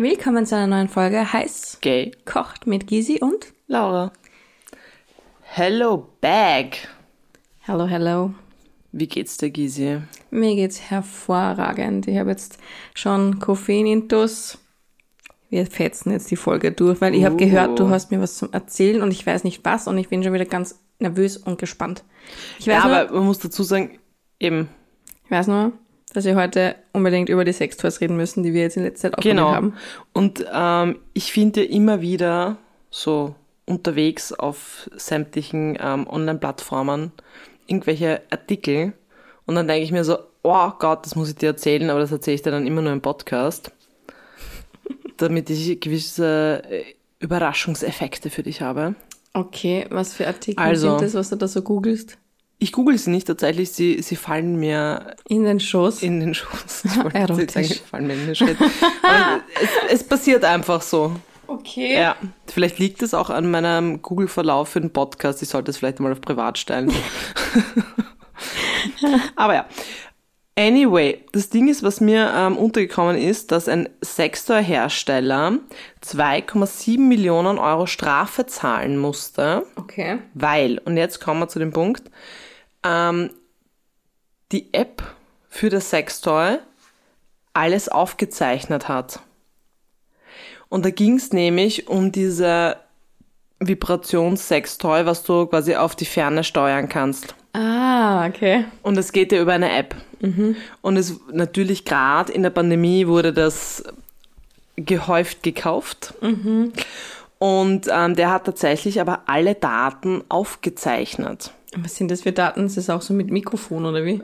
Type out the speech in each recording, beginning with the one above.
Willkommen zu einer neuen Folge Heiß Gay. kocht mit Gysi und Laura. Hello, Bag. Hello, hello. Wie geht's dir, Gysi? Mir geht's hervorragend. Ich habe jetzt schon Koffein intus. Wir fetzen jetzt die Folge durch, weil ich habe Uh. gehört, du hast mir was zum Erzählen und ich weiß nicht was und ich bin schon wieder ganz nervös und gespannt. Ich weiß, Ja, nur, aber man muss dazu sagen, eben, ich weiß nur, dass wir heute unbedingt über die Sextoys reden müssen, die wir jetzt in letzter Zeit aufgenommen genau. haben. Und ähm, ich finde ja immer wieder so unterwegs auf sämtlichen ähm, Online-Plattformen irgendwelche Artikel und dann denke ich mir so, oh Gott, das muss ich dir erzählen, aber das erzähle ich dir dann immer nur im Podcast, damit ich gewisse äh, Überraschungseffekte für dich habe. Okay, was für Artikel Also- sind das, was du da so googelst? Ich google sie nicht tatsächlich, sie, sie fallen mir In den Shows? in den Schoß. Ich wollte sagen, Erotisch. sie fallen mir in den Schritt. Es, es passiert einfach so. okay. Ja, vielleicht liegt es auch an meinem Google-Verlauf für den Podcast. Ich sollte es vielleicht mal auf privat stellen. Aber ja. Anyway, das Ding ist, was mir ähm, untergekommen ist, dass ein Sextoy-Hersteller 2,7 Millionen Euro Strafe zahlen musste, Okay. weil, und jetzt kommen wir zu dem Punkt, ähm, die App für das Sextoy alles aufgezeichnet hat. Und da ging es nämlich um diese Vibrations-Sextoy, was du quasi auf die Ferne steuern kannst. Ah, okay. Und es geht ja über eine App. Und es natürlich gerade in der Pandemie wurde das gehäuft gekauft. Und ähm, der hat tatsächlich aber alle Daten aufgezeichnet. Was sind das für Daten? Ist das auch so mit Mikrofon oder wie?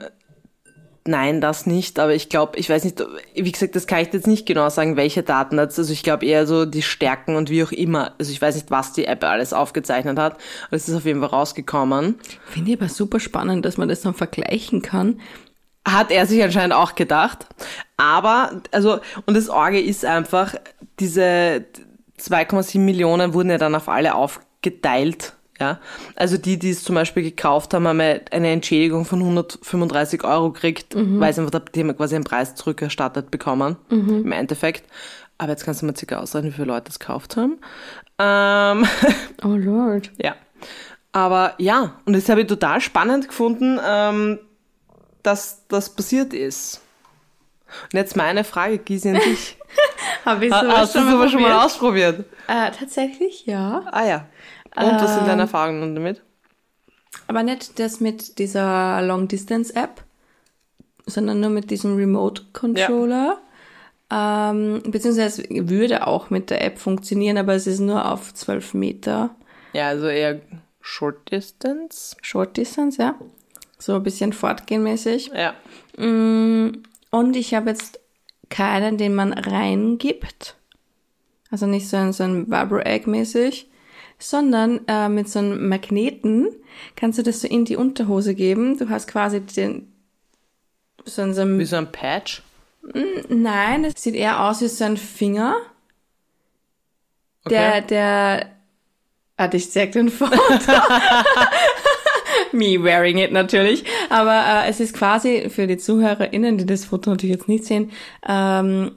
Nein, das nicht, aber ich glaube, ich weiß nicht, wie gesagt, das kann ich jetzt nicht genau sagen, welche Daten das, also ich glaube eher so die Stärken und wie auch immer, also ich weiß nicht, was die App alles aufgezeichnet hat, aber es ist auf jeden Fall rausgekommen. Finde ich aber super spannend, dass man das dann vergleichen kann. Hat er sich anscheinend auch gedacht. Aber, also, und das Orge ist einfach, diese 2,7 Millionen wurden ja dann auf alle aufgeteilt. Ja, also die, die es zum Beispiel gekauft haben, haben eine Entschädigung von 135 Euro gekriegt, weil sie einfach, die haben quasi einen Preis zurückerstattet bekommen, im Endeffekt. Aber jetzt kannst du mal circa ausrechnen, wie viele Leute es gekauft haben. Ähm, Oh Lord. ja. Aber ja, und das habe ich total spannend gefunden, ähm, dass das passiert ist. Und jetzt meine Frage, Gysi, an dich. Habe ich sowas Hast du sowas schon mal ausprobiert? Äh, tatsächlich, ja. Ah ja. Und was sind Ähm. deine Erfahrungen damit? Aber nicht das mit dieser Long-Distance-App, sondern nur mit diesem Remote-Controller. Ähm, beziehungsweise würde auch mit der App funktionieren, aber es ist nur auf 12 Meter Ja, also eher Short Distance. Short Distance, ja. So ein bisschen fortgehenmäßig. Ja. Und ich habe jetzt keinen, den man reingibt. Also nicht so ein, so ein Vibro-Egg mäßig, sondern äh, mit so einem Magneten kannst du das so in die Unterhose geben. Du hast quasi den, so ein, so ein Wie so ein Patch. Nein, es sieht eher aus wie so ein Finger. Der, Okay. der, ah, ich zeig den Foto. Me wearing it natürlich. Aber äh, es ist quasi für die ZuhörerInnen, die das Foto natürlich jetzt nicht sehen, ähm,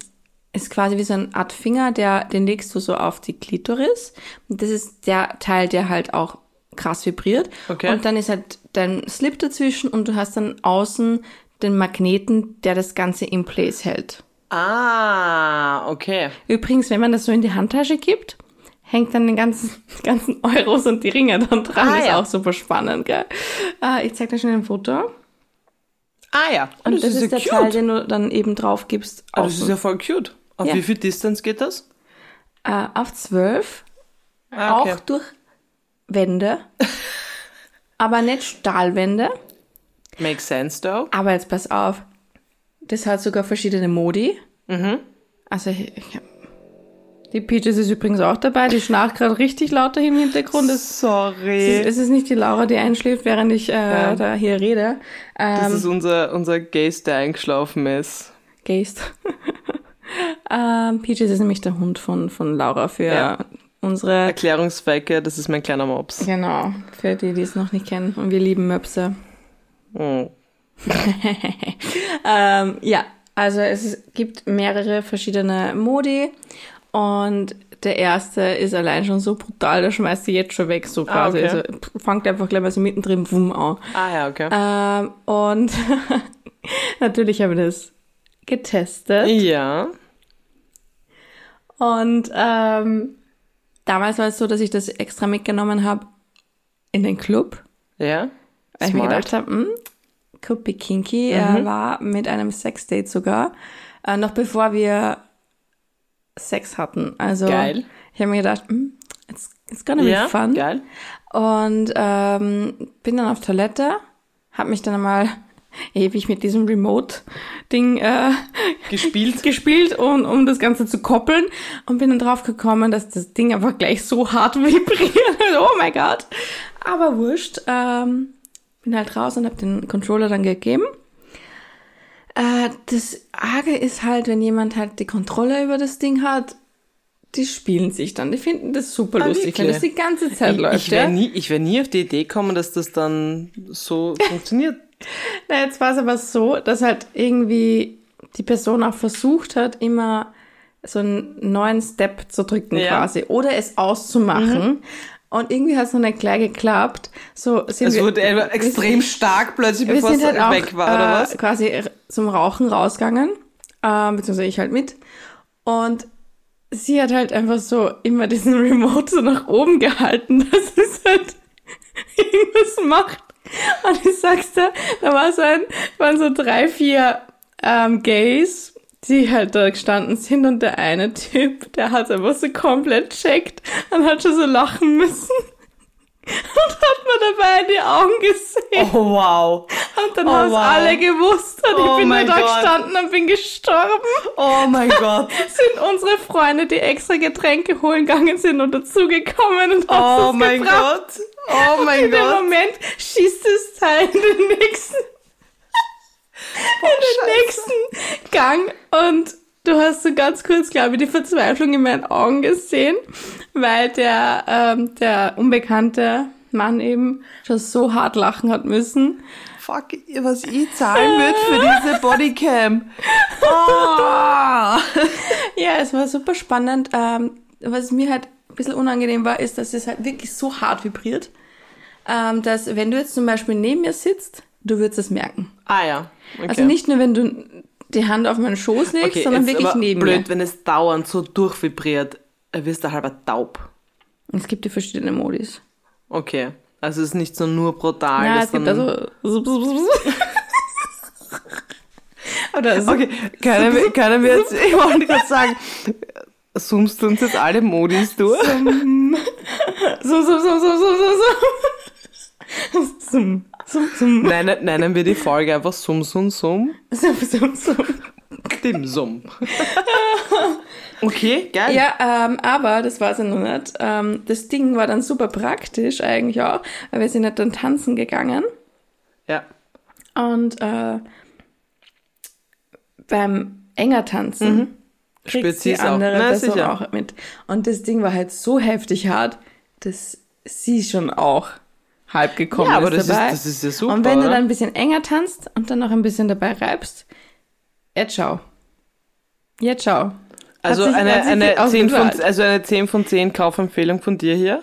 ist quasi wie so eine Art Finger, der, den legst du so auf die Klitoris. Und das ist der Teil, der halt auch krass vibriert. Okay. Und dann ist halt dein Slip dazwischen und du hast dann außen den Magneten, der das Ganze in place hält. Ah, okay. Übrigens, wenn man das so in die Handtasche gibt, hängt dann den ganzen, ganzen Euros und die Ringe dann dran. Ah, ist ja. auch super spannend, gell? Äh, ich zeig dir schon ein Foto. Ah ja. Und das, ist, ja der cute. Teil, den du dann eben drauf gibst. Ah, das ist ja voll cute. Auf Ja. wie viel Distance geht das? äh, auf zwölf. Ah, okay. Auch durch Wände. aber nicht Stahlwände. Makes sense, though. Aber jetzt pass auf. Das hat sogar verschiedene Modi. Mhm. Also ich, ich, die Peaches ist übrigens auch dabei. Die schnarcht gerade richtig lauter im Hintergrund. Das, es, Sorry. ist, es ist nicht die Laura, die einschläft, während ich äh, Ja. da hier rede. Das Ähm, ist unser, unser Gaze, der eingeschlafen ist. Geist. ähm, Peaches ist nämlich der Hund von, von Laura für Ja. unsere... Erklärungszwecke, das ist mein kleiner Mops. Genau, für die, die es noch nicht kennen. Und wir lieben Möpse. Oh. Ähm, ja, Also es gibt mehrere verschiedene Modi und der erste ist allein schon so brutal, der schmeißt sie jetzt schon weg, so Ah, quasi. okay. Also fangt einfach gleich mal so mittendrin wumm an. Ah ja, okay. Ähm, und natürlich habe ich das getestet. ja. Und ähm, damals war es so, dass ich das extra mitgenommen habe in den Club. Ja. Weil ich mir Smart. gedacht habe, hm, could be kinky. Mhm. Er war mit einem Sexdate sogar, äh, noch bevor wir Sex hatten. Also Geil. ich habe mir gedacht, hm, it's, it's gonna be Ja, fun. geil. Und ähm, bin dann auf Toilette, habe mich dann einmal ewig mit diesem Remote-Ding äh, Gespielt. gespielt, um, um das Ganze zu koppeln und bin dann drauf gekommen, dass das Ding einfach gleich so hart vibriert. oh mein Gott. Aber wurscht. Ähm, bin halt raus und habe den Controller dann gegeben. Äh, das Arge ist halt, wenn jemand halt die Kontrolle über das Ding hat, die spielen sich dann. Die finden das super Ah, lustig, wenn das die ganze Zeit Ich, läuft. ich wäre ja? nie, ich wär nie auf die Idee kommen, dass das dann so funktioniert. Na, jetzt war es aber so, dass halt irgendwie die Person auch versucht hat, immer so einen neuen Step zu drücken Ja. quasi oder es auszumachen. Und irgendwie hat es noch nicht gleich geklappt. So sind Es wir, wurde einfach extrem stark plötzlich, wir bevor es halt auch weg war, oder äh, was? quasi zum Rauchen rausgegangen, äh, beziehungsweise ich halt mit. Und sie hat halt einfach so immer diesen Remote so nach oben gehalten, dass es halt irgendwas macht. Und ich sag's dir, da war so ein, waren so drei, vier ähm, Gays, die halt da gestanden sind und der eine Typ, der hat einfach so komplett checkt und hat schon so lachen müssen. Und hat mir dabei in die Augen gesehen. Oh, wow. Und dann Oh, haben es wow. alle gewusst und Oh ich bin da Gott. gestanden und bin gestorben. Oh mein Gott. Sind unsere Freunde, die extra Getränke holen gegangen sind und dazugekommen und Oh haben es mein gebracht. Gott. Oh mein in dem Gott. Moment schießt das Teil in den nächsten, in den nächsten Gang und du hast so ganz kurz, glaube ich, die Verzweiflung in meinen Augen gesehen, weil der, ähm, der unbekannte Mann eben schon so hart lachen hat müssen. Fuck, was ich zahlen würde für diese Bodycam. Oh. Ja, es war super spannend. Ähm, was mir halt ein bisschen unangenehm war, ist, dass es halt wirklich so hart vibriert, ähm, dass wenn du jetzt zum Beispiel neben mir sitzt, du würdest es merken. Ah ja. Okay. Also nicht nur, wenn du die Hand auf meinen Schoß legst, okay, sondern wirklich neben blöd, mir. wenn es dauernd so durchvibriert, wirst du halber taub. Es gibt die verschiedenen Modis. Okay. Also es ist nicht so nur brutal. Ja, es gibt also... Oder so. Okay, können wir, können wir jetzt, ich wollte gerade sagen, zoomst du uns jetzt alle Modis durch? So, so, so, so, so, so, so. Sum, sum, sum. Nennen, nennen wir die Folge einfach Sum Sum Sum? Sum, sum, sum. Dem Sum. Okay, geil. Ja, ähm, aber das war es ja noch nicht. Ähm, das Ding war dann super praktisch eigentlich auch, weil wir sind halt dann tanzen gegangen Ja. und äh, beim enger tanzen kriegt Spürt die sie's auch. andere Na, Person sicher. auch mit. Und das Ding war halt so heftig hart, dass sie schon auch halb gekommen Ja, aber ist das ist- das ist ja super, Und wenn du dann ein bisschen enger tanzt und dann noch ein bisschen dabei reibst, jetzt schau. Jetzt schau. Also sich- eine, eine, 10 von, also eine 10 von 10 Kaufempfehlung von dir hier.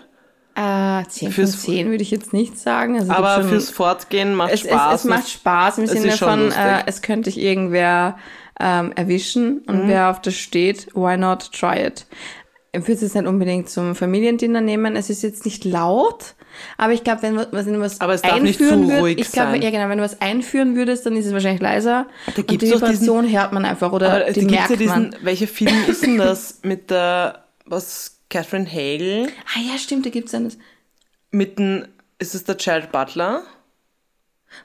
Äh, 10 Fürs- von 10 würde ich jetzt nicht sagen. Also Aber schon, fürs Fortgehen macht es, Spaß. Es, es macht Spaß im Sinne von, äh, es könnte dich irgendwer ähm, erwischen und Mhm. wer auf das steht, why not try it? Ich würde es jetzt nicht unbedingt zum Familiendinner nehmen. Es ist jetzt nicht laut, aber ich glaube, wenn, wenn du was Aber es darf nicht einführen zu würd- ruhig ich glaube, sein. ja genau, wenn du was einführen würdest, dann ist es wahrscheinlich leiser. und die gibt's doch diesen- Vibration hört man einfach oder die da gibt's merkt ja diesen, man. welcher Film ist denn das mit der, was, Catherine Hagel? Ah ja, stimmt, da gibt's eines. Mit dem, ist es der Child Butler?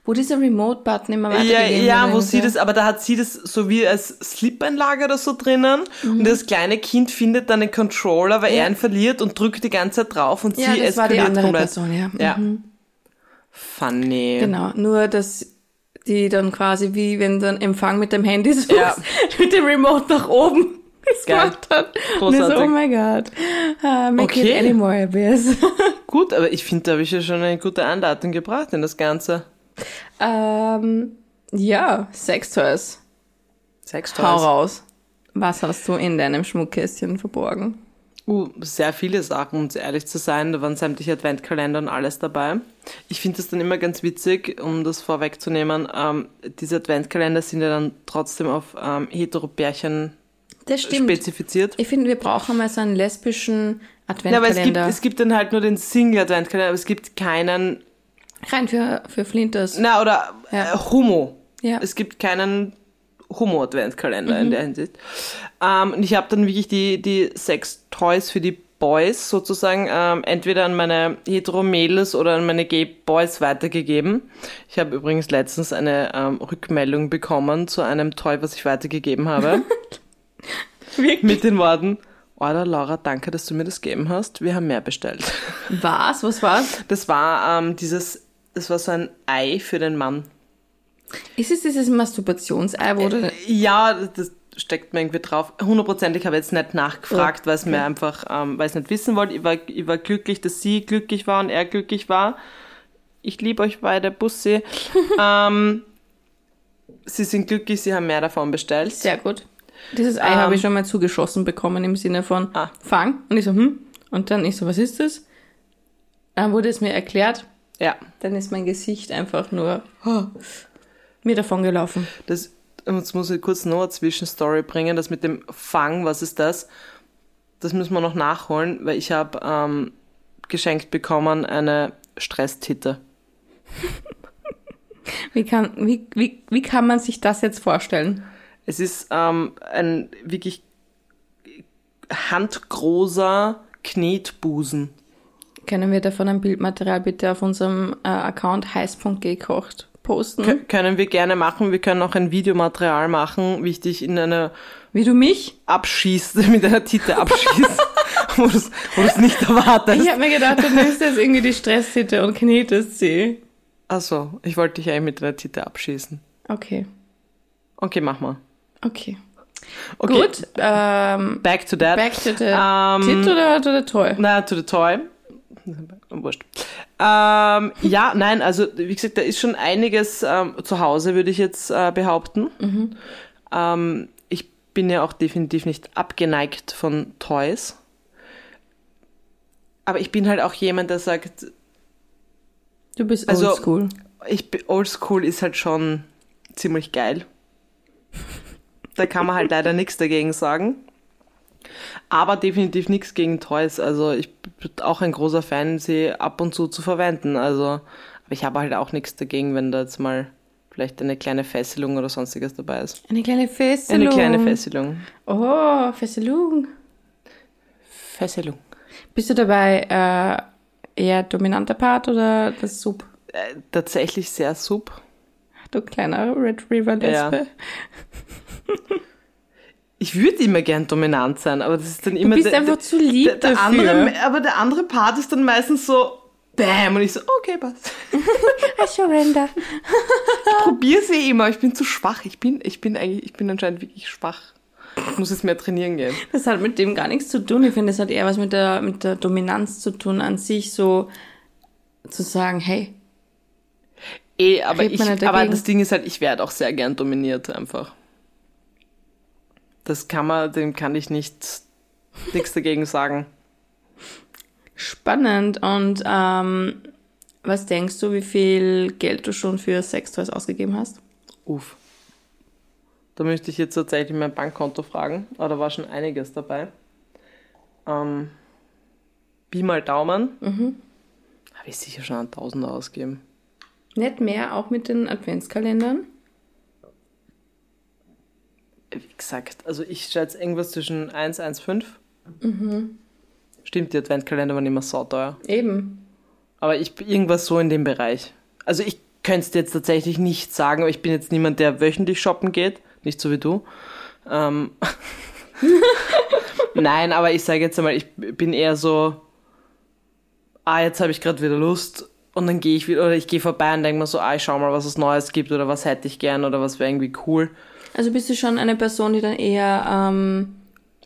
Wo dieser Remote-Button immer Ja, weitergegeben ja, wird wo sie das, aber da hat sie das so wie als Slip-Einlage oder so drinnen Mhm. und das kleine Kind findet dann den Controller, weil er ihn verliert und drückt die ganze Zeit drauf und Ja, sie das war die eskaliert andere komplett. Person, ja. Ja. Mhm. Funny. Genau, nur dass die dann quasi wie wenn einen Empfang mit dem Handy suchst, Ja. mit dem Remote nach oben das gemacht hat. Und ich so, Großartig. oh my god, uh, make Okay. it any more abyss. Gut, aber ich finde, da habe ich ja schon eine gute Anleitung gebracht in das Ganze. Ähm, ja, Sextoys. Sextoys. Hau raus. Was hast du in deinem Schmuckkästchen verborgen? Uh, sehr viele Sachen, um ehrlich zu sein. Da waren sämtliche Adventkalender und alles dabei. Ich finde das dann immer ganz witzig, um das vorwegzunehmen. Ähm, diese Adventkalender sind ja dann trotzdem auf ähm, Heteropärchen Das stimmt. spezifiziert. Ich finde, wir brauchen mal so einen lesbischen Ja, aber es gibt, Adventkalender. es gibt dann halt nur den Single-Adventkalender, aber es gibt keinen, Rein für, für Flinters. na, oder Ja. äh, Homo. Ja. Mhm. Es gibt keinen Homo-Adventkalender in der Hinsicht. Ähm, und ich habe dann wirklich die, die Sex-Toys für die Boys sozusagen ähm, entweder an meine Hetero-Mädels oder an meine Gay-Boys weitergegeben. Ich habe übrigens letztens eine ähm, Rückmeldung bekommen zu einem Toy, was ich weitergegeben habe. Wirklich? mit den Worten, Oder Laura, danke, dass du mir das gegeben hast. Wir haben mehr bestellt. Was? Was war's? Das war ähm, dieses, das war so ein Ei für den Mann. Ist es dieses Masturbationsei, wo du... Ja, das steckt mir irgendwie drauf. Hundertprozentig habe ich jetzt nicht nachgefragt, weil es mir einfach, ähm, weil ich es nicht wissen wollte. Ich war, ich war glücklich, dass sie glücklich war und er glücklich war. Ich liebe euch beide, Bussi. ähm, sie sind glücklich, sie haben mehr davon bestellt. Sehr gut. Dieses Ei Ähm. habe ich schon mal zugeschossen bekommen im Sinne von Ah. Fang. Und ich so, hm. Und dann ich so, was ist das? Dann wurde es mir erklärt. Ja, Dann ist mein Gesicht einfach nur oh, mir davon gelaufen. das, jetzt muss ich kurz noch eine Zwischenstory bringen. Das mit dem Fang, was ist das? Das müssen wir noch nachholen, weil ich habe ähm, geschenkt bekommen eine Stresstitte. Wie kann, wie, wie, wie kann man sich das jetzt vorstellen? Es ist ähm, ein wirklich handgroßer Knetbusen. Können wir davon ein Bildmaterial bitte auf unserem äh, Account heiß.gekocht posten? Kö- Können wir gerne machen. Wir können auch ein Videomaterial machen, wie ich dich in eine Wie du mich? abschießt, mit einer Tite abschießt, wo du es nicht erwartest. Ich habe mir gedacht, du nimmst jetzt irgendwie die Stresstitte und knetest sie. Achso, ich wollte dich eigentlich mit einer Tite abschießen. Okay, Okay, mach mal. okay. Okay, Gut, ähm, back to that. back to the Ähm, tit oder to the toy? Na, to the toy. Wurscht. Ähm, ja, nein, also wie gesagt, da ist schon einiges ähm, zu Hause, würde ich jetzt äh, behaupten. Ähm, ich bin ja auch definitiv nicht abgeneigt von Toys. Aber ich bin halt auch jemand, der sagt, Du bist also- oldschool. ich Oldschool ist halt schon ziemlich geil. Da kann man halt leider nichts dagegen sagen. Aber definitiv nichts gegen Toys. Also ich bin auch ein großer Fan, sie ab und zu zu verwenden. Also, aber ich habe halt auch nichts dagegen, wenn da jetzt mal vielleicht eine kleine Fesselung oder sonstiges dabei ist. Eine kleine Fesselung. Eine kleine Fesselung. Oh, Fesselung. Fesselung. Bist du dabei äh, eher dominanter Part oder das Sub? Äh, tatsächlich sehr sub. Du kleiner Red River Lesbe. Ich würde immer gern dominant sein, aber das ist dann immer bist der, einfach der, zu lieb der, der dafür. andere, aber der andere Part ist dann meistens so Bam und ich so okay passt. I surrender. Probier sie immer, ich bin zu schwach. Ich bin ich bin eigentlich ich bin anscheinend wirklich schwach. Ich muss jetzt mehr trainieren gehen. Das hat mit dem gar nichts zu tun. Ich finde, das hat eher was mit der, mit der Dominanz zu tun, an sich so zu sagen, hey, Eh, aber ich nicht aber das Ding ist halt, ich werde auch sehr gern dominiert einfach. Das kann man, dem kann ich nicht nichts dagegen sagen. spannend. Und ähm, was denkst du, wie viel Geld du schon für Sextoys ausgegeben hast? Uff. Da müsste ich jetzt tatsächlich mein Bankkonto fragen, aber da war schon einiges dabei. Ähm, Pi mal Daumen. Habe ich sicher schon einen Tausender ausgegeben. Nicht mehr, auch mit den Adventskalendern? Wie gesagt, also ich schätze irgendwas zwischen 1, 1,5. Stimmt, die Adventkalender waren immer sauteuer. Eben. Aber ich bin irgendwas so in dem Bereich. Also ich könnte es dir jetzt tatsächlich nicht sagen, aber ich bin jetzt niemand, der wöchentlich shoppen geht. Nicht so wie du. Ähm Nein, aber ich sage jetzt einmal, ich bin eher so, ah, jetzt habe ich gerade wieder Lust und dann gehe ich wieder, oder ich gehe vorbei und denke mir so, ah, ich schau mal, was es Neues gibt oder was hätte ich gern oder was wäre irgendwie cool. Also bist du schon eine Person, die dann eher ähm,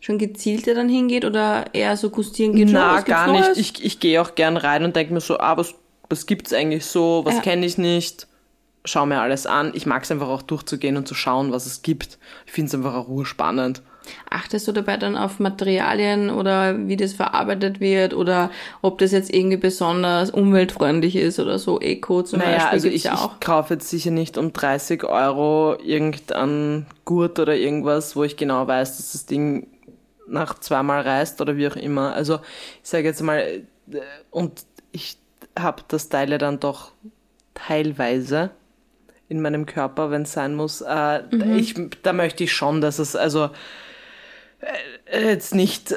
schon gezielter dann hingeht oder eher so gustieren geht? Na, gar nicht. Neues? Ich, ich gehe auch gern rein und denke mir so, ah, was, was gibt's eigentlich so, was Ja. kenne ich nicht. schaue mir alles an. Ich mag es einfach auch durchzugehen und zu schauen, was es gibt. Ich finde es einfach auch urspannend. Achtest du dabei dann auf Materialien oder wie das verarbeitet wird oder ob das jetzt irgendwie besonders umweltfreundlich ist oder so Eco zum Naja, Beispiel also ich, auch. ich kaufe jetzt sicher nicht um 30 Euro irgendein Gurt oder irgendwas, wo ich genau weiß, dass das Ding nach zweimal reißt oder wie auch immer. Also ich sage jetzt mal, äh, und ich habe das Teil ja dann doch teilweise in meinem Körper, wenn es sein muss. Äh, ich, da möchte ich schon, dass es also jetzt nicht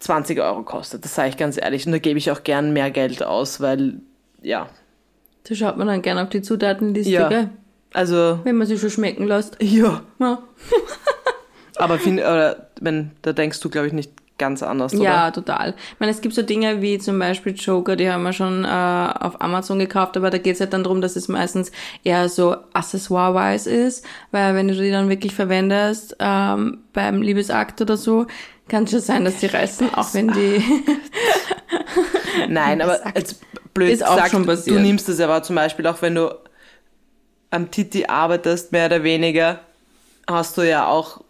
20 Euro kostet. Das sage ich ganz ehrlich. Und da gebe ich auch gern mehr Geld aus, weil ja, Da schaut man dann gerne auf die Zutatenliste, Ja. gell? also wenn man sich schon schmecken lässt. ja. Ja, Aber find, oder, wenn, da denkst du, glaube ich, nicht ganz anders, oder? ja total. Ich meine, es gibt so Dinge wie zum Beispiel Joker, die haben wir schon äh, auf Amazon gekauft, aber da geht es halt dann darum, dass es meistens eher so accessoire-wise ist, weil wenn du die dann wirklich verwendest ähm, beim Liebesakt oder so, kann schon sein, dass die reißen, auch wenn die... Nein, aber jetzt blöd Ist auch gesagt, schon passiert. du nimmst es aber zum Beispiel auch, wenn du am Titi arbeitest, mehr oder weniger, hast du ja auch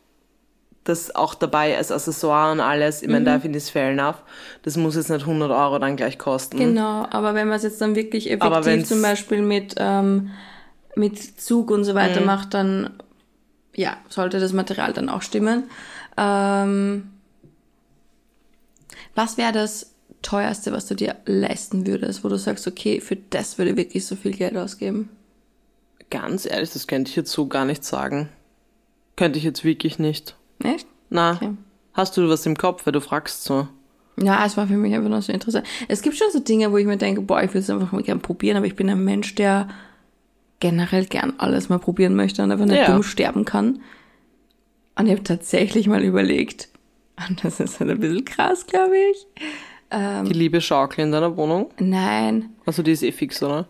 das auch dabei als Accessoire und alles. Ich meine, Mhm. da finde ich es fair enough. Das muss jetzt nicht 100 Euro dann gleich kosten. Genau, aber wenn man es jetzt dann wirklich Aber effektiv zum Beispiel mit, ähm, mit Zug und so Mhm. weiter macht, dann ja, sollte das Material dann auch stimmen. Ähm, was wäre das teuerste, was du dir leisten würdest, wo du sagst, okay, für das würde ich wirklich so viel Geld ausgeben? Ganz ehrlich, das könnte ich jetzt so gar nicht sagen. Könnte ich jetzt wirklich nicht. Echt? Na, Okay. hast du was im Kopf, weil du fragst so? Ja, es war für mich einfach noch so interessant. Es gibt schon so Dinge, wo ich mir denke, boah, ich würde es einfach mal gern probieren, aber ich bin ein Mensch, der generell gern alles mal probieren möchte und einfach nicht Ja. dumm sterben kann. Und ich habe tatsächlich mal überlegt, und das ist halt ein bisschen krass, glaube ich. Ähm. Die liebe Schaukel in deiner Wohnung? Nein, Also die ist eh fix, oder?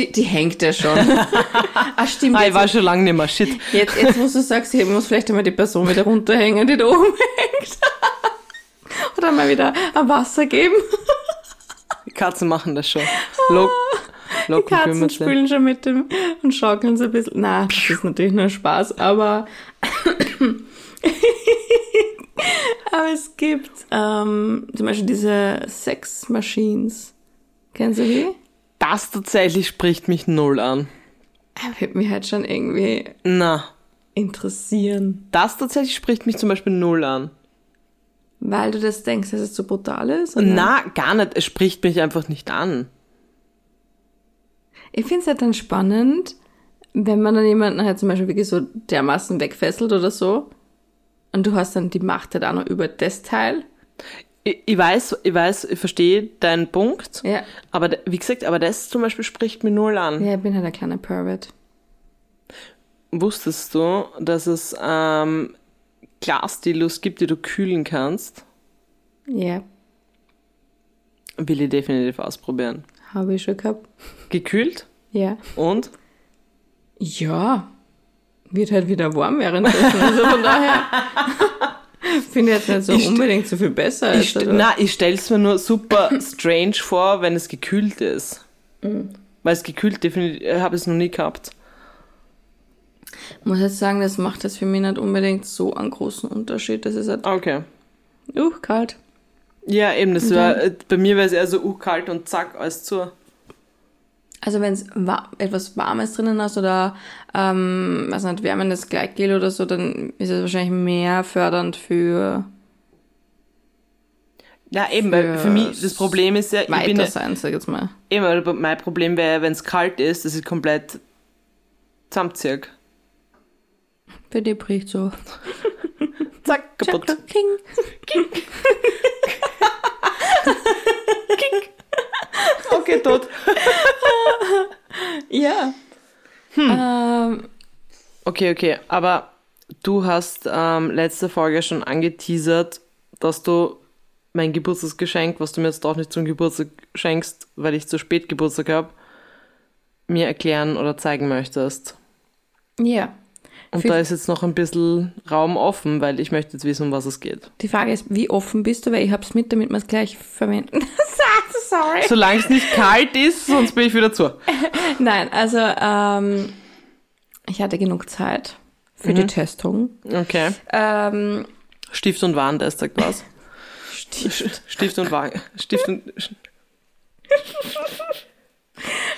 Die, die hängt ja schon. ah, stimmt. Ah, ich war schon lange nicht mehr. Shit. jetzt, jetzt, wo du sagst, ich muss vielleicht einmal die Person wieder runterhängen, die da oben hängt. Oder mal wieder ein Wasser geben. Die Katzen machen das schon. Lock, Die Locken Katzen kümmert sich. spielen schon mit dem und schaukeln so ein bisschen. Na, das ist natürlich nur Spaß, aber. aber es gibt ähm, zum Beispiel diese Sex Machines. Kennst du die? Das tatsächlich spricht mich null an. Er wird mich halt schon irgendwie Na, interessieren. das tatsächlich spricht mich zum Beispiel null an. Weil du das denkst, dass es so brutal ist? oder? Na, gar nicht. Es spricht mich einfach nicht an. Ich finde es halt dann spannend, wenn man dann jemanden halt zum Beispiel wirklich so dermaßen wegfesselt oder so. Und du hast dann die Macht halt auch noch über das Teil. Ich, ich weiß, ich weiß, ich verstehe deinen Punkt. Ja. Aber wie gesagt, aber das zum Beispiel spricht mir null an. Ja, ich bin halt ein kleiner Pervert. Wusstest du, dass es ähm, Glasdilos gibt, die du kühlen kannst? Ja, Will ich definitiv ausprobieren. habe ich schon gehabt. Gekühlt? Ja. Und? Ja. Wird halt wieder warm währenddessen. Also von daher finde ich jetzt nicht so Ich unbedingt so viel besser. Ich, als, st- na, ich stell's mir nur super strange vor, wenn es gekühlt ist. Weil es gekühlt definitiv, äh, habe ich es noch nie gehabt. muss jetzt sagen, das macht jetzt für mich nicht unbedingt so einen großen Unterschied. Das ist halt, Okay. uh, kalt. Ja, eben, das war, äh, bei mir wäre es eher so uh, kalt und zack, alles zu. Also wenn es wa etwas Warmes drinnen hast oder ähm, was nicht, wärmendes Gleitgel oder so, dann ist es wahrscheinlich mehr fördernd für Ja, eben, weil für mich, das Problem ist ja, ich bin weiter ja, sein, sag ich jetzt mal. eben, mein Problem wäre wenn es kalt ist, dass ich komplett zusammenziehe. Für die bricht so. Zack, kaputt. Chaka, King. Okay, tot. Ja. Ähm, Okay, okay, aber du hast ähm, letzte Folge schon angeteasert, dass du mein Geburtstagsgeschenk, was du mir jetzt doch nicht zum Geburtstag schenkst, weil ich zu spät Geburtstag habe, mir erklären oder zeigen möchtest. ja. Und da ist jetzt noch ein bisschen Raum offen, weil ich möchte jetzt wissen, um was es geht. Die Frage ist, wie offen bist du, weil ich hab's mit, damit wir es gleich verwenden. Sorry. Solange es nicht kalt ist, sonst bin ich wieder zu. Nein, also ähm, ich hatte genug Zeit für die Testung. Okay. Ähm, Stift und Warentest sagt was. Stift. Stift und Wagen. Stift und.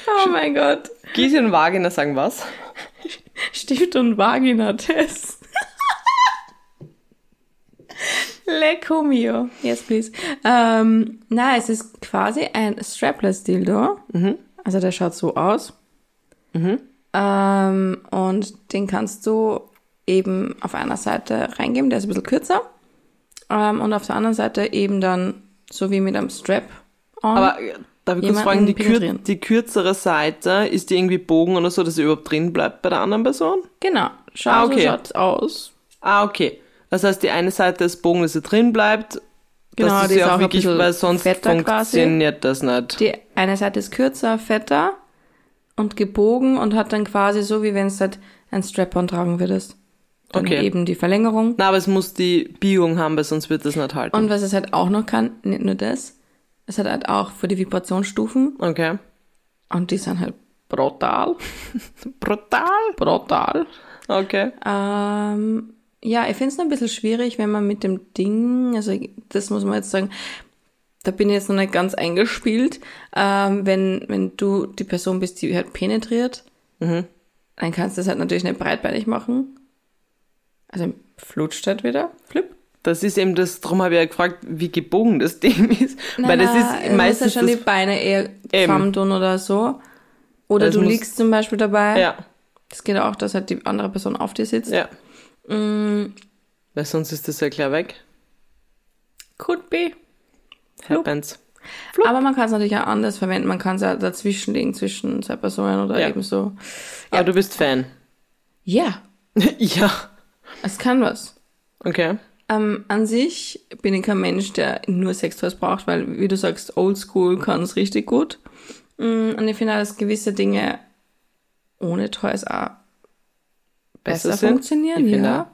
Oh mein Gott. Gysi und Vagina sagen was? Stift und Vagina-Test. Lecco mio. Yes, please. Ähm, na, es ist quasi ein strapless Dildo. Also der schaut so aus. Ähm, und den kannst du eben auf einer Seite reingeben, der ist ein bisschen kürzer. Ähm, und auf der anderen Seite eben dann so wie mit einem Strap. on. Aber äh, darf ich kurz fragen, die, kür die kürzere Seite, ist die irgendwie Bogen oder so, dass sie überhaupt drin bleibt bei der anderen Person? genau, schau, Ah, okay. so schaut's aus. Ah, okay. Das heißt, die eine Seite ist Bogen, dass sie drin bleibt. Genau, das die ist ist ja auch auch ein wirklich, weil sonst fetter quasi. funktioniert das nicht. Die eine Seite ist kürzer, fetter und gebogen und hat dann quasi so, wie wenn es halt ein Strap-on tragen würdest. Dann Okay. eben die Verlängerung. Na, aber es muss die Biegung haben, weil sonst wird das nicht halten. Und was es halt auch noch kann, nicht nur das, es hat halt auch für die Vibrationsstufen okay. und die sind halt brutal. Brutal. Brutal. Okay. Ähm, ja, ich finde es noch ein bisschen schwierig, wenn man mit dem Ding, also das muss man jetzt sagen, da bin ich jetzt noch nicht ganz eingespielt, ähm, wenn, wenn du die Person bist, die halt penetriert, Mhm. dann kannst du das halt natürlich nicht breitbeinig machen. Also flutscht halt wieder, flip. Das ist eben das, darum habe ich ja gefragt, wie gebogen das Ding ist. weil das du ist meistens ja schon die Beine eher zusammen tun oder so. Oder du liegst zum Beispiel dabei. Ja, Das geht auch, dass halt die andere Person auf dir sitzt. ja. Mm, Weil sonst ist das ja klar weg. could be. Flup. Happens. Aber man kann es natürlich auch anders verwenden. Man kann es ja dazwischen legen, zwischen zwei Personen oder Ja. eben so. Aber du bist Fan. Ja, ja. es kann was. Okay. Ähm, an sich bin ich kein Mensch, der nur Sextoys braucht, weil, wie du sagst, oldschool kann es richtig gut. Mm, Und ich finde dass gewisse Dinge ohne Toys auch besser, Besser funktionieren, ja.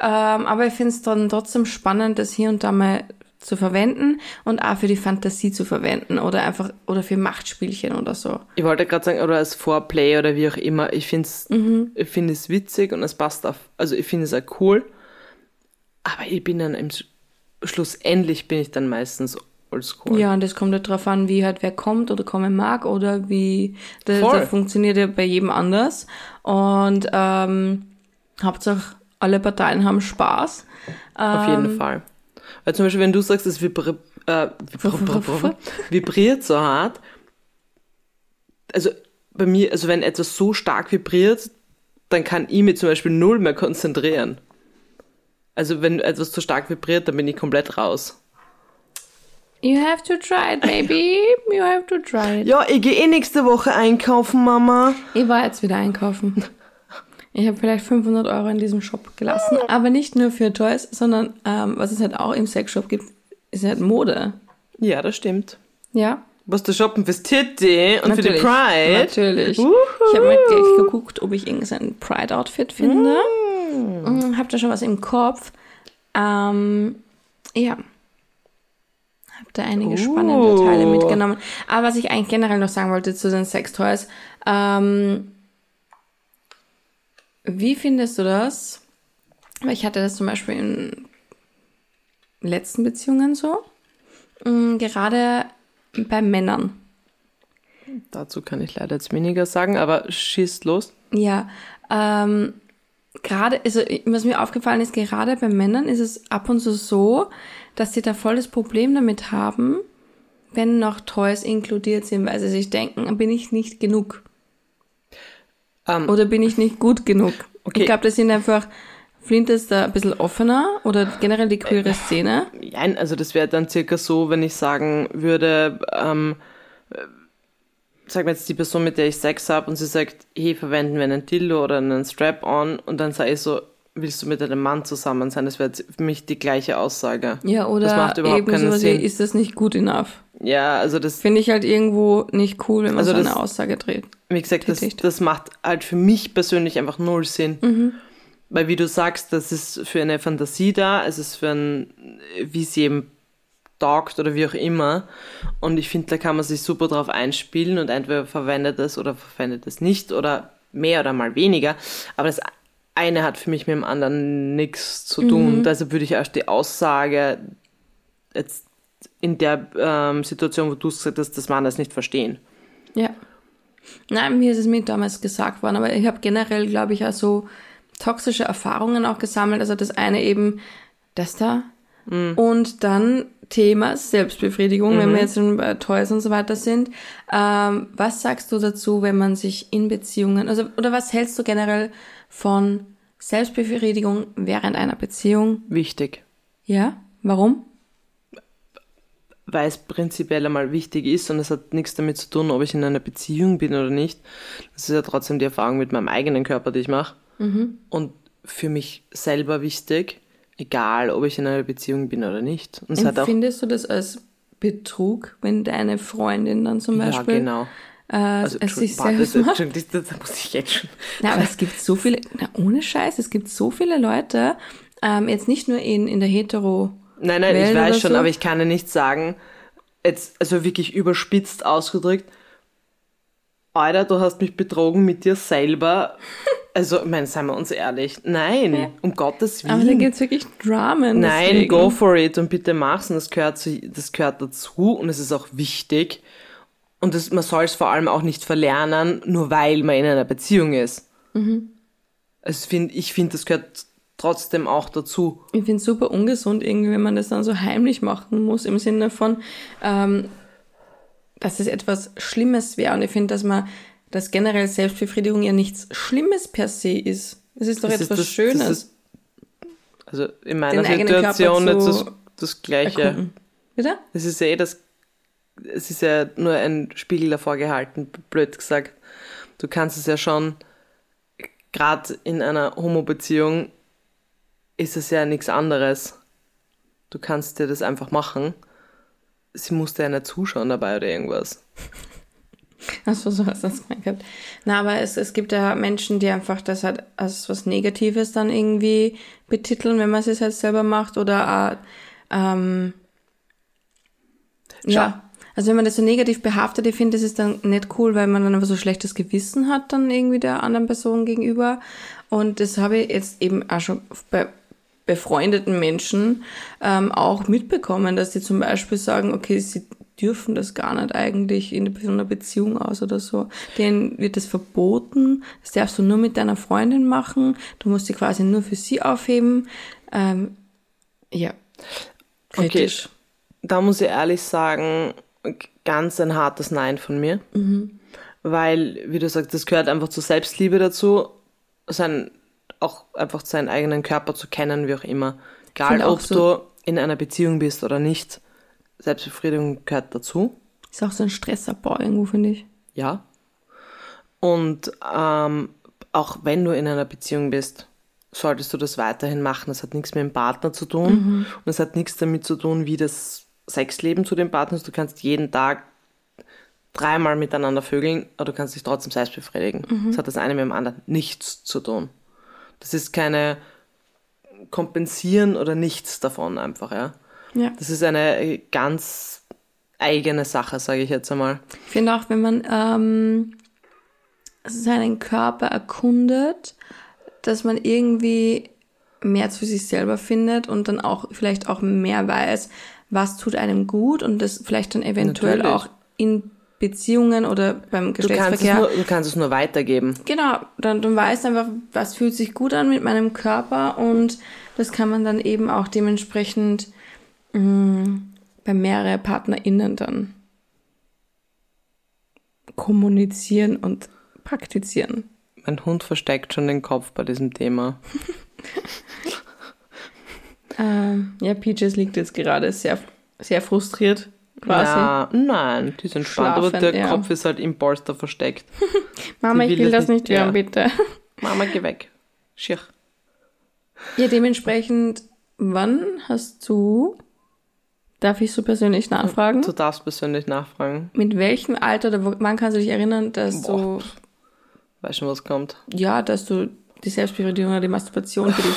Ähm, aber ich finde es dann trotzdem spannend, das hier und da mal zu verwenden und auch für die Fantasie zu verwenden oder einfach oder für Machtspielchen oder so. Ich wollte gerade sagen, oder als Foreplay oder wie auch immer. Ich finde es Mhm. ich find es witzig und es passt auf. Also ich finde es auch cool. Aber ich bin dann im Sch- schlussendlich bin ich dann meistens oldschool. Ja, und das kommt halt drauf an, wie halt wer kommt oder kommen mag oder wie das, das funktioniert ja bei jedem anders. Und ähm, Hauptsache alle Parteien haben Spaß. Auf Ähm, jeden Fall. Weil zum Beispiel, wenn du sagst, es vibri äh, vibri vibriert so hart, also bei mir, also wenn etwas so stark vibriert, dann kann ich mich zum Beispiel null mehr konzentrieren. Also wenn etwas zu stark vibriert, dann bin ich komplett raus. You have to try it, baby. You have to try it. Ja, ich gehe eh nächste Woche einkaufen, Mama. Ich war jetzt wieder einkaufen. Ich habe vielleicht 500 Euro in diesem Shop gelassen, aber nicht nur für Toys, sondern ähm, was es halt auch im Sexshop gibt, ist halt Mode. Ja, das stimmt. Ja, Was du shoppen fürs Titty und für die Natürlich, Pride. Natürlich. Uhu. Ich habe mal gleich geguckt, ob ich irgendein Pride-Outfit finde. Mm. Hab da schon was im Kopf. Ähm, ja. Hab da einige Uh. spannende Teile mitgenommen. Aber was ich eigentlich generell noch sagen wollte zu den Sextoys, ähm, wie findest du das? Weil ich hatte das zum Beispiel in letzten Beziehungen so. Mm, Gerade bei Männern. Dazu kann ich leider jetzt weniger sagen, aber schießt los. Ja, ähm, gerade, also was mir aufgefallen ist, gerade bei Männern ist es ab und zu so, dass sie da voll das Problem damit haben, wenn noch Toys inkludiert sind, weil sie sich denken, bin ich nicht genug Ähm, oder bin ich nicht gut genug. Okay. Ich glaube, das sind einfach, Flint ist da ein bisschen offener oder generell die queere Szene. Nein, also das wäre dann circa so, wenn ich sagen würde, ähm, äh, sag mir jetzt die Person, mit der ich Sex habe und sie sagt, hey, verwenden wir einen Dildo oder einen Strap-on und dann sage ich so, willst du mit einem Mann zusammen sein? Das wäre für mich die gleiche Aussage. Ja, Das oder macht überhaupt eben keinen Sinn. ist das nicht gut enough? Ja, also das, Finde ich halt irgendwo nicht cool, wenn man Also so das- eine Aussage dreht. wie gesagt, das, das macht halt für mich persönlich einfach null Sinn. Mhm. Weil wie du sagst, das ist für eine Fantasie da, es ist für ein, wie es jedem taugt oder wie auch immer. Und ich finde, da kann man sich super drauf einspielen und entweder verwendet es oder verwendet es nicht oder mehr oder mal weniger. Aber das eine hat für mich mit dem anderen nichts zu tun. Mhm. Deshalb würde ich erst die Aussage jetzt in der ähm, Situation, wo du gesagt hast, dass man das nicht verstehen. Ja. Nein, mir ist es mir damals gesagt worden, aber ich habe generell, glaube ich, auch so toxische Erfahrungen auch gesammelt. Also das eine eben das da. Mhm. Und dann Thema Selbstbefriedigung, mhm. wenn wir jetzt bei Toys und so weiter sind. Ähm, was sagst du dazu, wenn man sich in Beziehungen, also oder was hältst du generell von Selbstbefriedigung während einer Beziehung? Wichtig. Ja? Warum? Weil es prinzipiell einmal wichtig ist und es hat nichts damit zu tun, ob ich in einer Beziehung bin oder nicht. Das ist ja trotzdem die Erfahrung mit meinem eigenen Körper, die ich mache. Mhm. Und für mich selber wichtig egal ob ich in einer Beziehung bin oder nicht. Und Empfindest du das als Betrug, wenn deine Freundin dann zum Beispiel ja, genau. Äh, also, es sich selbst das, macht? Das muss ich jetzt schon. Na, aber es gibt so viele, na, ohne Scheiß, es gibt so viele Leute, ähm, jetzt nicht nur in, in der Hetero. Nein, nein, Welt ich weiß schon, so. aber ich kann ja nicht sagen, jetzt, also wirklich überspitzt ausgedrückt, Alter, du hast mich betrogen mit dir selber. Also, ich meine, seien wir uns ehrlich. Nein, ja. um Gottes Willen. Aber da gibt es wirklich Dramen. Nein, deswegen. go for it und bitte mach's. Und das gehört, zu, das gehört dazu und es ist auch wichtig. Und das, man soll es vor allem auch nicht verlernen, nur weil man in einer Beziehung ist. Mhm. Also find, ich finde, das gehört trotzdem auch dazu. Ich finde es super ungesund, irgendwie, wenn man das dann so heimlich machen muss, im Sinne von, ähm, dass es etwas Schlimmes wäre. Und ich finde, dass man dass generell Selbstbefriedigung ja nichts Schlimmes per se ist. Es ist doch das etwas ist das, Schönes. Das ist, also in meiner Situation nicht das, das Gleiche. Erkunden. Bitte? Es ist ja eh das, es ist ja nur ein Spiegel davor gehalten, blöd gesagt. Du kannst es ja schon, gerade in einer Homo-Beziehung ist es ja nichts anderes. Du kannst dir das einfach machen. Sie musste ja nicht zuschauen dabei oder irgendwas. Achso, so hast du das gemeint Na, aber es, es gibt ja Menschen, die einfach das halt als was Negatives dann irgendwie betiteln, wenn man es jetzt halt selber macht oder ähm, ja. Also wenn man das so negativ behaftet, ich finde, das ist dann nicht cool, weil man dann einfach so schlechtes Gewissen hat dann irgendwie der anderen Person gegenüber. Und das habe ich jetzt eben auch schon bei befreundeten Menschen ähm, auch mitbekommen, dass die zum Beispiel sagen, okay, sie dürfen das gar nicht eigentlich in einer Beziehung aus oder so. Denen wird das verboten. Das darfst du nur mit deiner Freundin machen. Du musst sie quasi nur für sie aufheben. Ähm, ja, kritisch. Okay. Da muss ich ehrlich sagen, ganz ein hartes Nein von mir. Mhm. Weil, wie du sagst, das gehört einfach zur Selbstliebe dazu, sein, auch einfach seinen eigenen Körper zu kennen, wie auch immer. Egal, ob so du in einer Beziehung bist oder nicht Selbstbefriedigung gehört dazu. Ist auch so ein Stressabbau irgendwo, finde ich. Ja. Und ähm, auch wenn du in einer Beziehung bist, solltest du das weiterhin machen. Das hat nichts mit dem Partner zu tun mhm. und es hat nichts damit zu tun, wie das Sexleben zu dem Partner ist. Du kannst jeden Tag dreimal miteinander vögeln, aber du kannst dich trotzdem selbst befriedigen. Mhm. Das hat das eine mit dem anderen nichts zu tun. Das ist keine Kompensieren oder nichts davon einfach, ja. Ja. Das ist eine ganz eigene Sache, sage ich jetzt einmal. Ich finde auch, wenn man ähm, seinen Körper erkundet, dass man irgendwie mehr zu sich selber findet und dann auch vielleicht auch mehr weiß, was tut einem gut und das vielleicht dann eventuell Natürlich. auch in Beziehungen oder beim Geschlechtsverkehr. Du kannst es nur, du kannst es nur weitergeben. Genau, dann, dann weißt einfach, was fühlt sich gut an mit meinem Körper und das kann man dann eben auch dementsprechend mh, bei mehreren PartnerInnen dann kommunizieren und praktizieren. Mein Hund versteckt schon den Kopf bei diesem Thema. ähm, ja, Peaches liegt jetzt gerade sehr, sehr frustriert. Quasi. Ja, nein, die sind entspannt, aber der ja. Kopf ist halt im Polster versteckt. Mama, will ich will das nicht hören, ja. bitte. Mama, geh weg. Schier. Ja, dementsprechend, wann hast du Darf ich so persönlich nachfragen? Du darfst persönlich nachfragen. Mit welchem Alter oder wann kannst du dich erinnern, dass Boah. du. Weißt du, was kommt? Ja, dass du die Selbstbefriedigung oder die Masturbation für dich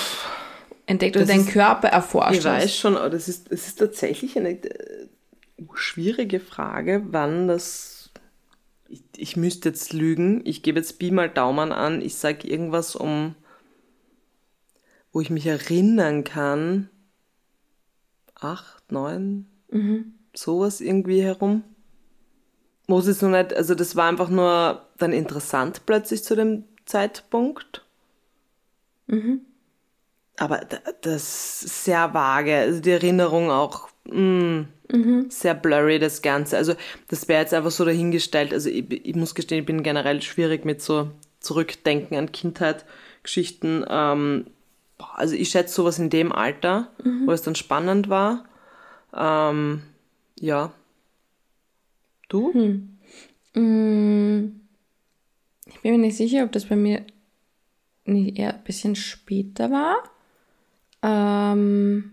entdeckt oder deinen Körper erforscht Ich weiß hast. schon, aber das ist, das ist tatsächlich eine äh, schwierige Frage, wann das. Ich, ich müsste jetzt lügen. Ich gebe jetzt Pi mal Daumen an. Ich sage irgendwas um, wo ich mich erinnern kann. Acht, neun, sowas irgendwie herum. Wo es jetzt noch nicht, also das war einfach nur dann interessant plötzlich zu dem Zeitpunkt. Aber da- das ist sehr vage, also die Erinnerung auch mh, sehr blurry, das Ganze. Also das wäre jetzt einfach so dahingestellt. Also ich, ich muss gestehen, ich bin generell schwierig mit so Zurückdenken an Kindheit, Geschichten. Ähm, also ich schätze sowas in dem Alter, wo es dann spannend war. Ähm, ja. Du? Mm, Ich bin mir nicht sicher, ob das bei mir nicht eher ein bisschen später war. Ähm,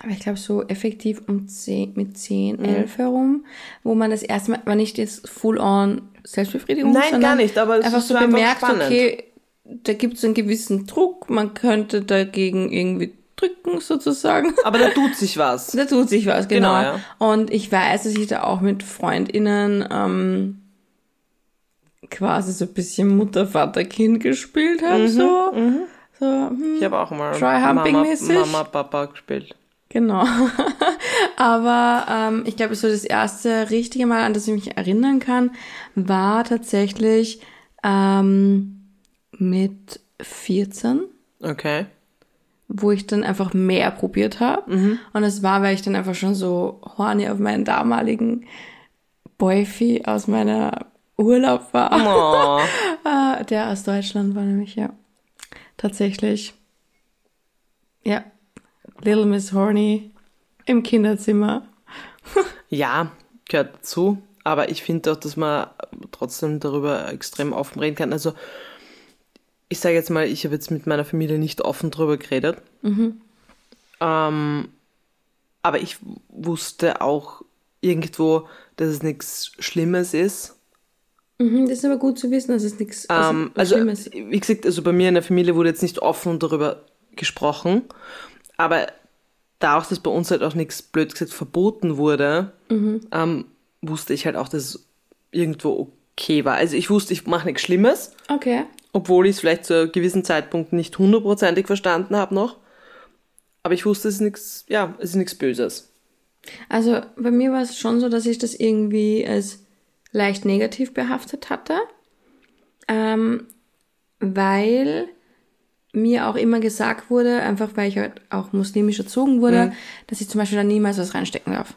aber ich glaube so effektiv um 10, mit 10, Mhm. 11 herum, wo man das erste Mal, war nicht jetzt full on Selbstbefriedigung, Nein, sondern gar nicht, aber es einfach ist so einfach bemerkt, spannend. okay, da gibt es einen gewissen Druck, man könnte dagegen irgendwie drücken sozusagen. Aber da tut sich was. Da tut sich was, genau. Genau, ja. Und ich weiß, dass ich da auch mit FreundInnen ähm, quasi so ein bisschen Mutter, Vater, Kind gespielt habe. Mhm, so. So hm, Ich habe auch mal Try-Humping-mäßig? Mama, Mama, Papa gespielt. genau. Aber ähm, ich glaube, so das erste richtige Mal, an das ich mich erinnern kann, war tatsächlich ähm, mit 14 Okay. wo ich dann einfach mehr probiert habe. Und es war, weil ich dann einfach schon so horny auf meinen damaligen Boyfie aus meiner Urlaub war. Oh. Der aus Deutschland war nämlich, ja. Tatsächlich. Ja. Little Miss Horny im Kinderzimmer. Ja, gehört dazu. Aber ich finde auch, dass man trotzdem darüber extrem offen reden kann. Also, ich sage jetzt mal, ich habe jetzt mit meiner Familie nicht offen drüber geredet. Ähm, aber ich wusste auch irgendwo, dass es nichts Schlimmes ist. Mhm, das ist aber gut zu wissen, dass es nichts Ähm, also, Schlimmes wie gesagt, also bei mir in der Familie wurde jetzt nicht offen darüber gesprochen, aber da auch, dass bei uns halt auch nichts, blöd gesagt, verboten wurde, ähm, wusste ich halt auch, dass es irgendwo okay war. Also ich wusste, ich mache nichts Schlimmes, Okay. obwohl ich es vielleicht zu einem gewissen Zeitpunkt nicht hundertprozentig verstanden habe noch. Aber ich wusste, es ist nichts, ja, es ist nichts Böses. Also bei mir war es schon so, dass ich das irgendwie als leicht negativ behaftet hatte, ähm, weil mir auch immer gesagt wurde, einfach weil ich halt auch muslimisch erzogen wurde, dass ich zum Beispiel da niemals was reinstecken darf.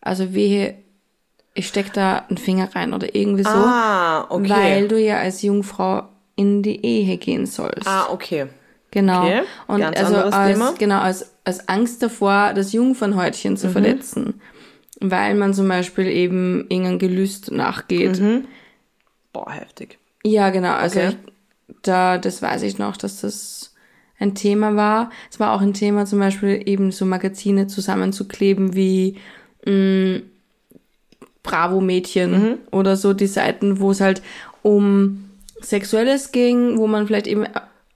Also wehe, ich steck da einen Finger rein oder irgendwie so, Ah, okay. weil du ja als Jungfrau in die Ehe gehen sollst. ah, okay. Genau. Okay, Und ganz also als, Thema. genau, als, als Angst davor, das Jungfernhäutchen Mhm. zu verletzen. Weil man zum Beispiel eben irgendein Gelüst nachgeht. Mhm. Boah, heftig. Ja, genau. Also Okay. ich, da, das weiß ich noch, dass das ein Thema war. Es war auch ein Thema, zum Beispiel eben so Magazine zusammenzukleben wie mh, Bravo-Mädchen Mhm. oder so die Seiten, wo es halt um Sexuelles ging, wo man vielleicht eben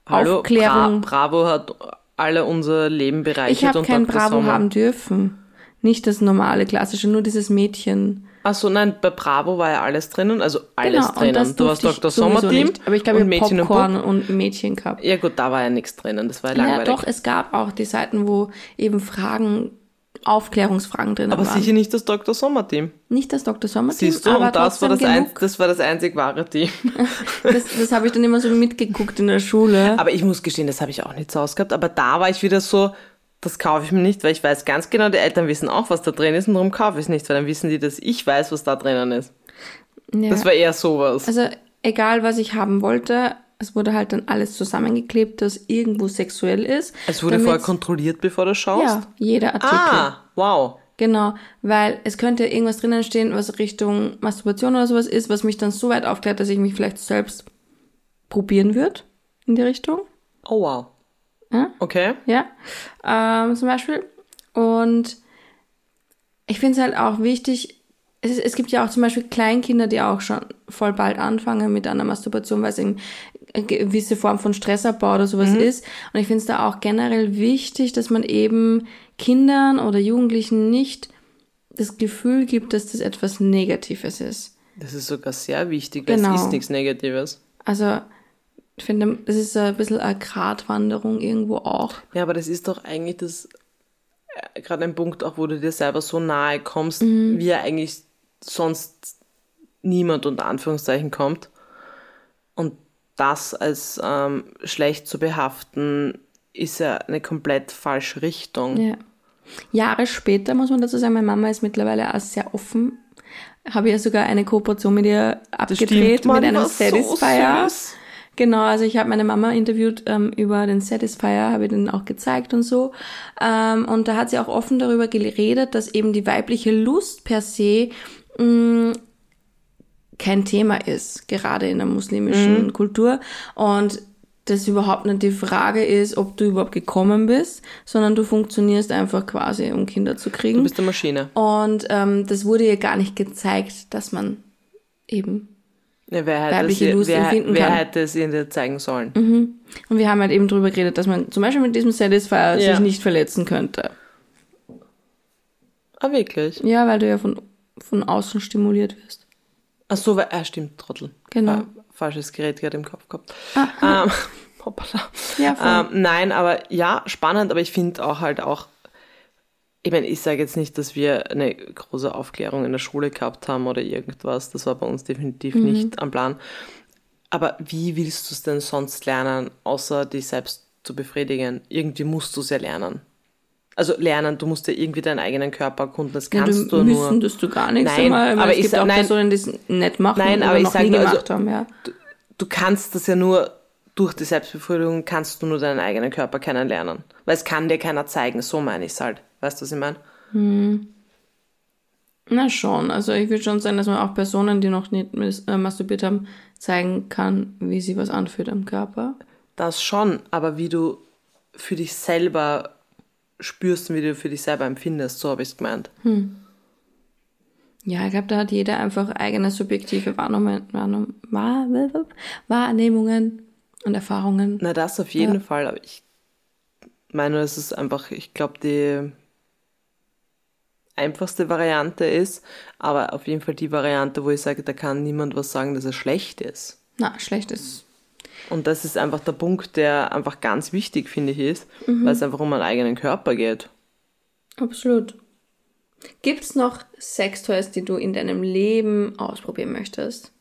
Hallo, Aufklärung. Bra Bravo hat alle unser Leben bereichert Ich habe kein. Bravo haben dürfen. Nicht das normale, klassische, nur dieses Mädchen. Ach so, nein, bei Bravo war ja alles drinnen, also alles Genau, und das drinnen. Du hast Dr. Sommerteam nicht. Aber ich glaube, Mädchen Popcorn und und Mädchen gehabt. Ja gut, da war ja nichts drinnen, das war ja Ja, langweilig. doch, es gab auch die Seiten, wo eben Fragen, Aufklärungsfragen drin aber waren. sicher nicht das Dr. Sommerteam. Nicht das Dr. Sommerteam, Siehst du, aber und das war das, ein, das war das einzig wahre Team. Das, das habe ich dann immer so mitgeguckt in der Schule. Aber ich muss gestehen, das habe ich auch nicht so ausgehabt. Aber da war ich wieder so, das kaufe ich mir nicht, weil ich weiß ganz genau, die Eltern wissen auch, was da drin ist und darum kaufe ich es nicht, weil dann wissen die, dass ich weiß, was da drinnen ist. ja. Das war eher sowas. Also egal, was ich haben wollte, es wurde halt dann alles zusammengeklebt, das irgendwo sexuell ist. Es wurde vorher kontrolliert, bevor du schaust. Ja, jeder Artikel. Ah, wow. Genau, weil es könnte irgendwas drinnen stehen, was Richtung Masturbation oder sowas ist, was mich dann so weit aufklärt, dass ich mich vielleicht selbst probieren würde in die Richtung. Oh wow. Ja? Okay. Ja, ähm, zum Beispiel. Und ich finde es halt auch wichtig, es, es gibt ja auch zum Beispiel Kleinkinder, die auch schon voll bald anfangen mit einer Masturbation, weil es eine gewisse Form von Stressabbau oder sowas ist. Und ich finde es da auch generell wichtig, dass man eben Kindern oder Jugendlichen nicht das Gefühl gibt, dass das etwas Negatives ist. Das ist sogar sehr wichtig. Genau. Es ist nichts Negatives. Also, ich finde, das ist ein bisschen eine Gratwanderung irgendwo auch. Ja, aber das ist doch eigentlich das, äh, gerade ein Punkt auch, wo du dir selber so nahe kommst, wie ja eigentlich sonst niemand unter Anführungszeichen kommt. Und das als ähm, schlecht zu behaften, ist ja eine komplett falsche Richtung. Ja. Jahre später muss man dazu sagen, meine Mama ist mittlerweile auch sehr offen. Habe ja sogar eine Kooperation mit ihr abgedreht Mann, mit einem so Satisfier. süß. Genau, also ich habe meine Mama interviewt ähm, über den Satisfier, habe ihr den auch gezeigt und so. Ähm, und da hat sie auch offen darüber geredet, dass eben die weibliche Lust per se mh, kein Thema ist, gerade in der muslimischen Kultur. Und das überhaupt nicht die Frage ist, ob du überhaupt gekommen bist, sondern du funktionierst einfach quasi, um Kinder zu kriegen. Du bist eine Maschine. Und ähm, das wurde ihr gar nicht gezeigt, dass man eben. Ja, wer hätte, Weibliche es, Lust wer, empfinden wer kann. hätte es ihnen zeigen sollen? Und wir haben halt eben drüber geredet, dass man zum Beispiel mit diesem Satisfier Ja. sich nicht verletzen könnte. Ah, wirklich? Ja, weil du ja von, von außen stimuliert wirst. Ach so, weil, ah, stimmt, Trottel. Genau. Ah, falsches Gerät gerade im Kopf gehabt. Ähm, hoppala. Ja, voll. Ähm, nein, aber ja, spannend, aber ich finde auch halt auch, ich meine, ich sage jetzt nicht, dass wir eine große Aufklärung in der Schule gehabt haben oder irgendwas. Das war bei uns definitiv Mhm. nicht am Plan. Aber wie willst du es denn sonst lernen, außer dich selbst zu befriedigen? Irgendwie musst du es ja lernen. Also lernen, du musst ja irgendwie deinen eigenen Körper erkunden. Das Ja, kannst du du, müssen nur. das du gar nichts Nein, weil aber es ich gibt sag- auch nein. Personen, die es nicht machen Nein, aber ich noch sag nie nur, also- gemacht haben, ja. du kannst das ja nur durch die Selbstbefriedigung kannst du nur deinen eigenen Körper kennenlernen. Weil es kann dir keiner zeigen, so meine ich es halt. Weißt du, was ich meine? Na schon, also ich würde schon sagen, dass man auch Personen, die noch nicht äh, masturbiert haben, zeigen kann, wie sie was anfühlt am Körper. Das schon, aber wie du für dich selber spürst und wie du für dich selber empfindest, so habe ich es gemeint. Ja, ich glaube, da hat jeder einfach eigene subjektive Wahrnehmungen, Wahrnehm, Wahr, Wahrnehmungen und Erfahrungen. Na, das auf jeden Ja. Fall, aber ich meine, es ist einfach, ich glaube, die einfachste Variante ist, aber auf jeden Fall die Variante, wo ich sage, da kann niemand was sagen, dass es schlecht ist. Na, schlecht ist. Und das ist einfach der Punkt, der einfach ganz wichtig, finde ich, ist, Mhm. weil es einfach um einen eigenen Körper geht. Absolut. Gibt's noch Sextoys, die du in deinem Leben ausprobieren möchtest?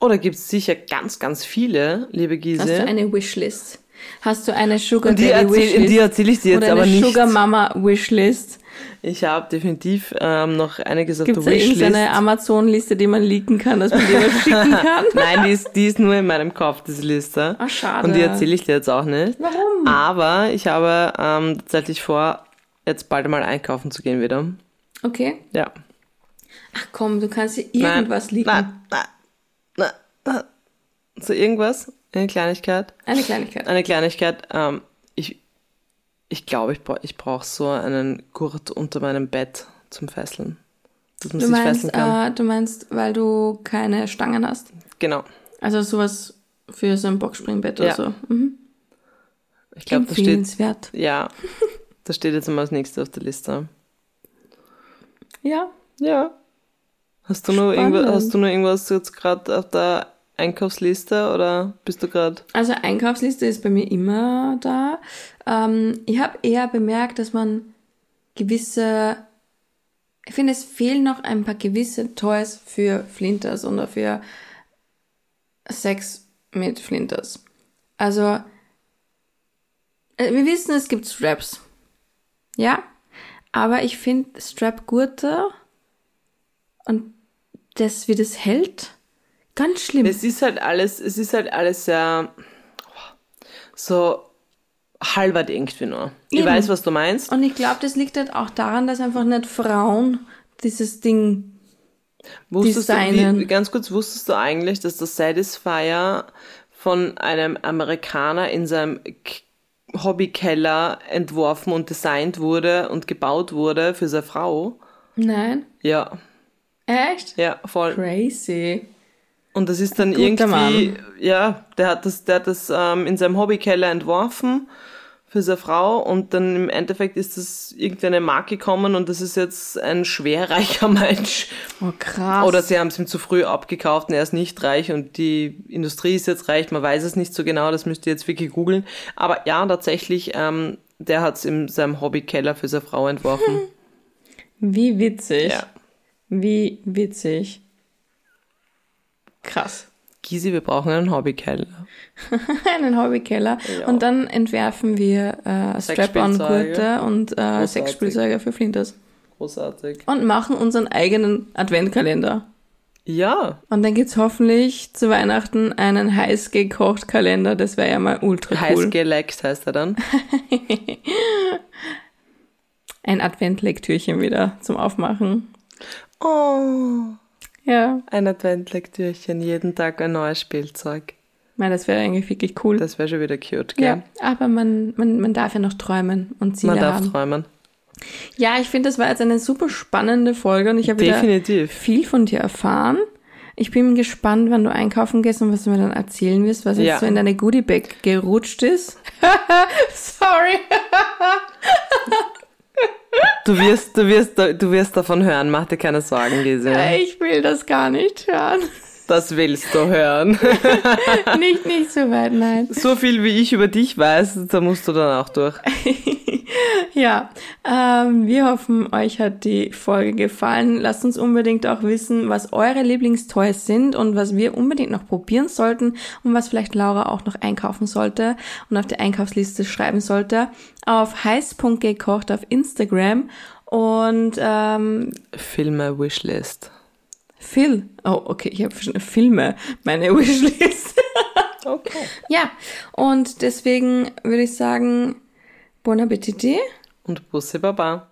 Oder gibt es sicher ganz, ganz viele, liebe Hast du eine Wishlist? Hast du eine Sugar Daddy erzähl- Wishlist? die erzähle ich dir jetzt Oder aber eine nicht. Sugar Mama Wishlist? Ich habe definitiv ähm, noch einiges auf Gibt es der Wishlist. irgendeine Amazon-Liste, die man leaken kann, dass man die was schicken kann? Nein, die ist, die ist nur in meinem Kopf, diese Liste. Ach, schade. Und die erzähle ich dir jetzt auch nicht. Warum? Aber ich habe ähm, tatsächlich vor, jetzt bald mal einkaufen zu gehen wieder. Okay. Ja. Ach komm, du kannst dir irgendwas leaken. Nein, nein, nein. So irgendwas? Eine Kleinigkeit? Eine Kleinigkeit. Eine Kleinigkeit. Ähm, ich glaube, ich, bra ich brauche so einen Gurt unter meinem Bett zum Fesseln. Dass man Du sich meinst, fesseln kann. äh, du meinst, weil du keine Stangen hast? genau. Also sowas für so ein Boxspringbett oder Ja. so. Mhm. Ich glaube, da steht. Ja. Das steht jetzt immer als nächstes auf der Liste. Ja. Ja. Hast du nur Spannend. irgendwas, hast du nur irgendwas jetzt gerade auf der Einkaufsliste oder bist du gerade? Also Einkaufsliste ist bei mir immer da. Ähm, ich habe eher bemerkt, dass man gewisse, ich finde, es fehlen noch ein paar gewisse Toys für Flinters oder für Sex mit Flinters. Also, äh, wir wissen, es gibt Straps. Ja, aber ich finde Strap-Gurte und das, wie das hält, ganz schlimm. Es ist halt alles, es ist halt alles sehr so halbert irgendwie nur. Ich Eben. weiß, was du meinst. Und ich glaube, das liegt halt auch daran, dass einfach nicht Frauen dieses Ding. Wusstest du, Designen. wie, ganz kurz, wusstest du eigentlich, dass das Satisfier von einem Amerikaner in seinem Hobbykeller entworfen und designt wurde und gebaut wurde für seine Frau? Nein, Ja. Echt? Ja, voll. Crazy. Und das ist dann Guter irgendwie, Mann. ja, der hat das, der hat das ähm, in seinem Hobbykeller entworfen für seine Frau und dann im Endeffekt ist das irgendwie eine Marke gekommen und das ist jetzt ein schwerreicher Mensch. Oh, krass. Oder sie haben es ihm zu früh abgekauft und er ist nicht reich und die Industrie ist jetzt reich, man weiß es nicht so genau, das müsst ihr jetzt wirklich googeln. Aber ja, tatsächlich, ähm, der hat es in seinem Hobbykeller für seine Frau entworfen. Wie witzig. ja. Wie witzig. Krass. Gysi, wir brauchen einen Hobbykeller. Einen Hobbykeller. Ja. Und dann entwerfen wir äh, Strap-on-Gurte und äh, Sexspielzeuge für Flinters. Großartig. Und machen unseren eigenen Adventkalender. Ja, Und dann gibt's hoffentlich zu Weihnachten einen heiß gekocht Kalender. Das wäre ja mal ultra heiß cool. geleckt heißt er dann. Ein Adventlektürchen wieder zum Aufmachen. Oh, Ja, ein Adventlektürchen, jeden Tag ein neues Spielzeug. weil das wäre eigentlich wirklich cool. Das wäre schon wieder cute, gell? ja, aber man, man, man darf ja noch träumen und Ziele Man darf haben. träumen. Ja, ich finde, das war jetzt eine super spannende Folge und ich habe wieder Definitiv. viel von dir erfahren. Ich bin gespannt, wann du einkaufen gehst und was du mir dann erzählen wirst, was Ja. jetzt so in deine Goodiebag gerutscht ist. Sorry. Du wirst, du wirst, du wirst davon hören, mach dir keine Sorgen, Lise. Ich will das gar nicht hören. Das willst du hören. nicht, nicht so weit, nein. So viel wie ich über dich weiß, da musst du dann auch durch. Ja, ähm, wir hoffen, euch hat die Folge gefallen. Lasst uns unbedingt auch wissen, was eure Lieblingstoys sind und was wir unbedingt noch probieren sollten und was vielleicht Laura auch noch einkaufen sollte und auf die Einkaufsliste schreiben sollte. Auf heiß.gekocht auf Instagram und ähm, Filme Wishlist. Phil. Oh, okay, ich habe schon Filme, meine Wishlist. Okay. ja, und deswegen würde ich sagen, Bon Appetit. Und Bussi Baba.